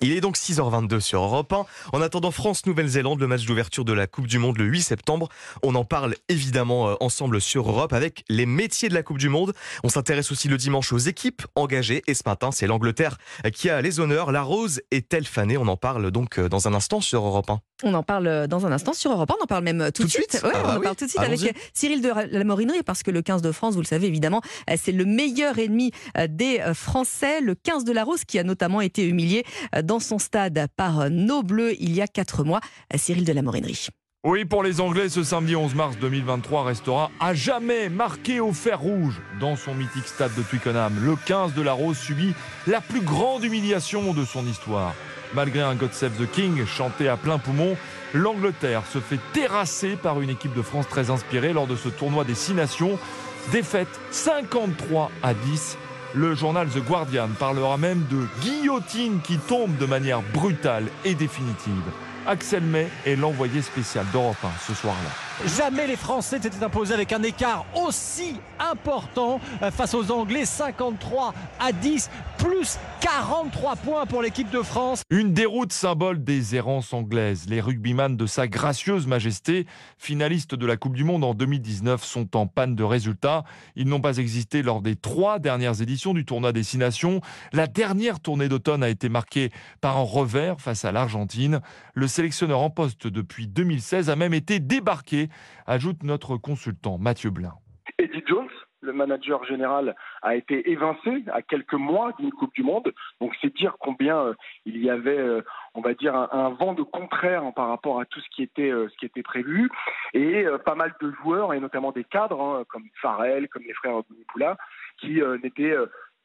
Il est donc 6h22 sur Europe 1. En attendant France-Nouvelle-Zélande, le match d'ouverture de la Coupe du Monde le 8 septembre, on en parle évidemment euh, ensemble sur Europe avec les métiers de la Coupe du Monde. On s'intéresse aussi le dimanche aux équipes engagées et ce matin, c'est l'Angleterre qui a les honneurs. La Rose est-elle fanée? On en parle donc euh, dans un instant sur Europe 1. On en parle dans un instant sur Europe 1, on en parle même tout, de suite. Ouais, Ah on bah en oui. parle tout de suite avec. Cyril de la Morinerie parce que le 15 de France, vous le savez évidemment, euh, c'est le meilleur ennemi euh, des euh, Français, le 15 de la Rose qui a notamment été humilié euh, dans son stade par euh, nos Bleus il y a quatre mois. Euh, Cyril de la Morinerie. Oui, pour les Anglais, ce samedi 11 mars 2023 restera à jamais marqué au fer rouge dans son mythique stade de Twickenham. Le 15 de la Rose subit la plus grande humiliation de son histoire. Malgré un God Save the King chanté à plein poumon, l'Angleterre se fait terrasser par une équipe de France très inspirée lors de ce tournoi des Six Nations. Défaite 53 à 10. Le journal The Guardian parlera même de guillotine qui tombe de manière brutale et définitive. Axel May est l'envoyé spécial d'Europe 1 ce soir-là. Jamais les Français s'étaient imposés avec un écart aussi important euh, face aux Anglais, 53 à 10, plus 43 points pour l'équipe de France. Une déroute symbole des errances anglaises. Les rugbyman de sa gracieuse majesté, finalistes de la Coupe du Monde en 2019, sont en panne de résultats. Ils n'ont pas existé lors des trois dernières éditions du tournoi des Six Nations. La dernière tournée d'automne a été marquée par un revers face à l'Argentine. Le sélectionneur en poste depuis 2016 a même été débarqué, ajoute notre consultant Mathieu Blin. Eddie Jones, le manager général, a été évincé à quelques mois d'une Coupe du Monde. Donc c'est dire combien euh, il y avait, euh, on va dire, un, vent de contraire hein, par rapport à tout ce qui était, euh, prévu. Et pas mal de joueurs, et notamment des cadres, hein, comme Farrell, comme les frères Bounipoula, qui n'étaient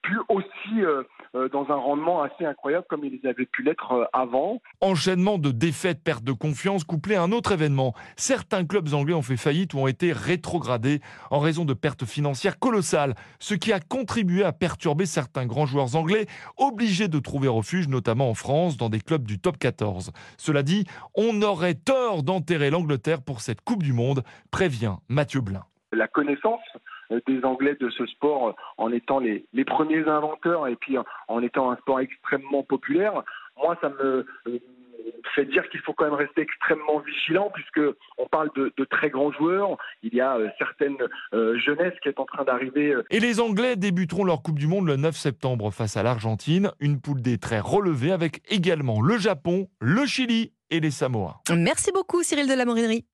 plus aussi euh, euh, dans un rendement assez incroyable comme ils avaient pu l'être euh, avant. Enchaînement de défaites, perte de confiance, couplé à un autre événement. Certains clubs anglais ont fait faillite ou ont été rétrogradés en raison de pertes financières colossales, ce qui a contribué à perturber certains grands joueurs anglais, obligés de trouver refuge, notamment en France, dans des clubs du top 14. Cela dit, on aurait tort d'enterrer l'Angleterre pour cette Coupe du Monde, prévient Mathieu Blin. la connaissance des Anglais de ce sport euh, en étant les, les premiers inventeurs et puis euh, en étant un sport extrêmement populaire, moi ça me euh, fait dire qu'il faut quand même rester extrêmement vigilant puisque on parle de, de très grands joueurs. Il y a euh, certaines euh, jeunesses qui est en train d'arriver euh, Et les Anglais débuteront leur Coupe du Monde le 9 septembre face à l'Argentine, une poule des très relevée avec également le Japon, le Chili et les Samoa. Merci beaucoup Cyril de la Morinerie.